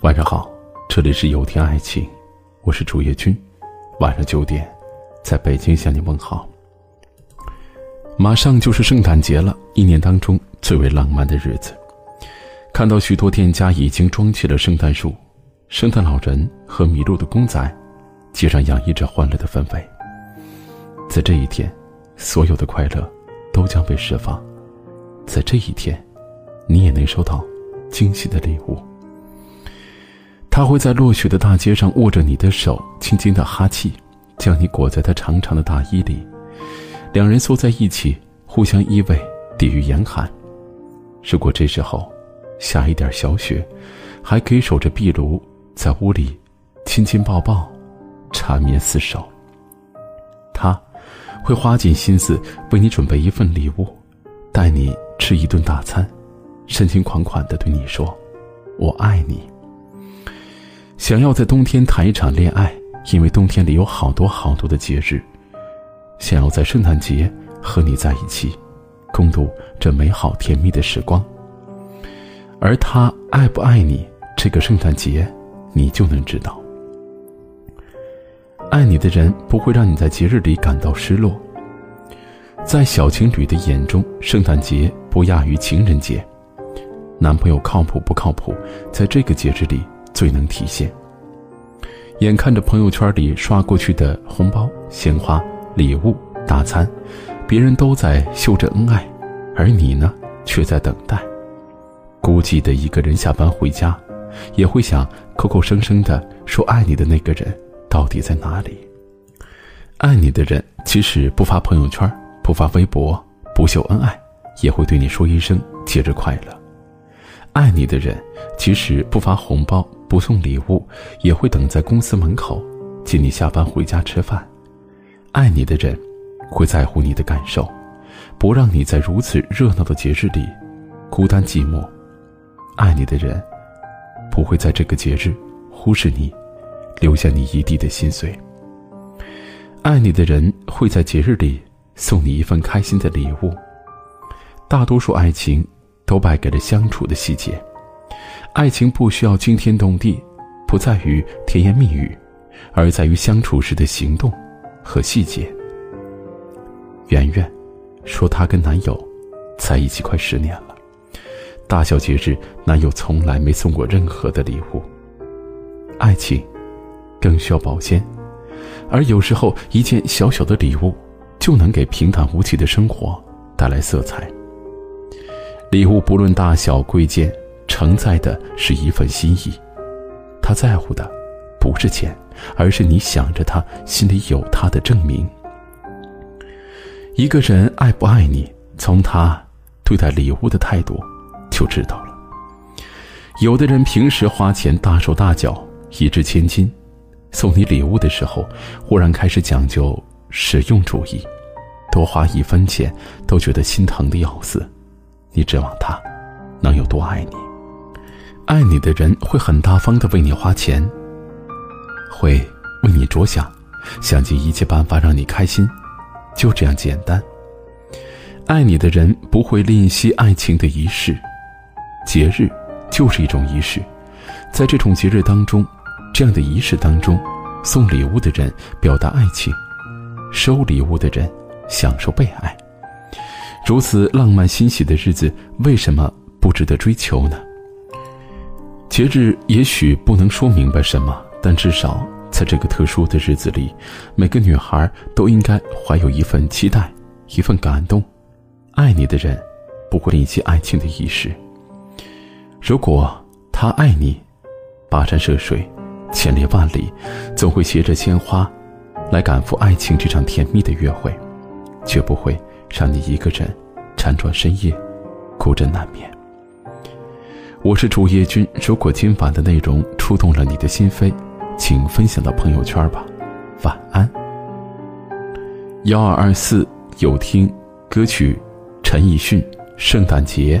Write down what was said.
晚上好，这里是有天爱情，我是主页君。晚上九点，在北京向你问好。马上就是圣诞节了，一年当中最为浪漫的日子。看到许多店家已经装起了圣诞树、圣诞老人和麋鹿的公仔，街上洋溢着欢乐的氛围。在这一天，所有的快乐都将被释放。在这一天，你也能收到惊喜的礼物。他会在落雪的大街上握着你的手，轻轻的哈气，将你裹在他长长的大衣里。两人缩在一起，互相依偎，抵御严寒。如果这时候下一点小雪，还可以守着壁炉，在屋里亲亲抱抱，缠绵厮守。他会花尽心思为你准备一份礼物，带你吃一顿大餐，深情款款的对你说：“我爱你。”想要在冬天谈一场恋爱，因为冬天里有好多好多的节日。想要在圣诞节和你在一起，共度这美好甜蜜的时光。而他爱不爱你，这个圣诞节，你就能知道。爱你的人不会让你在节日里感到失落。在小情侣的眼中，圣诞节不亚于情人节。男朋友靠谱不靠谱，在这个节日里。最能体现。眼看着朋友圈里刷过去的红包、鲜花、礼物、大餐，别人都在秀着恩爱，而你呢，却在等待。孤寂的一个人下班回家，也会想口口声声的说爱你的那个人到底在哪里？爱你的人，即使不发朋友圈、不发微博、不秀恩爱，也会对你说一声节日快乐。爱你的人，即使不发红包。不送礼物，也会等在公司门口，接你下班回家吃饭。爱你的人，会在乎你的感受，不让你在如此热闹的节日里孤单寂寞。爱你的人，不会在这个节日忽视你，留下你一地的心碎。爱你的人会在节日里送你一份开心的礼物。大多数爱情都败给了相处的细节。爱情不需要惊天动地，不在于甜言蜜语，而在于相处时的行动和细节。圆圆说，她跟男友在一起快十年了，大小节日，男友从来没送过任何的礼物。爱情更需要保鲜，而有时候一件小小的礼物，就能给平淡无奇的生活带来色彩。礼物不论大小贵贱。承载的是一份心意，他在乎的不是钱，而是你想着他，心里有他的证明。一个人爱不爱你，从他对待礼物的态度就知道了。有的人平时花钱大手大脚，一掷千金，送你礼物的时候，忽然开始讲究实用主义，多花一分钱都觉得心疼的要死。你指望他能有多爱你？爱你的人会很大方的为你花钱，会为你着想，想尽一切办法让你开心，就这样简单。爱你的人不会吝惜爱情的仪式，节日就是一种仪式，在这种节日当中，这样的仪式当中，送礼物的人表达爱情，收礼物的人享受被爱。如此浪漫欣喜的日子，为什么不值得追求呢？节日也许不能说明白什么，但至少在这个特殊的日子里，每个女孩都应该怀有一份期待，一份感动。爱你的人，不会吝惜爱情的仪式。如果他爱你，跋山涉水，千里万里，总会携着鲜花，来赶赴爱情这场甜蜜的约会，绝不会让你一个人辗转深夜，孤枕难眠。我是主页君，如果今晚的内容触动了你的心扉，请分享到朋友圈吧。晚安。幺二二四有听歌曲，陈奕迅《圣诞节》。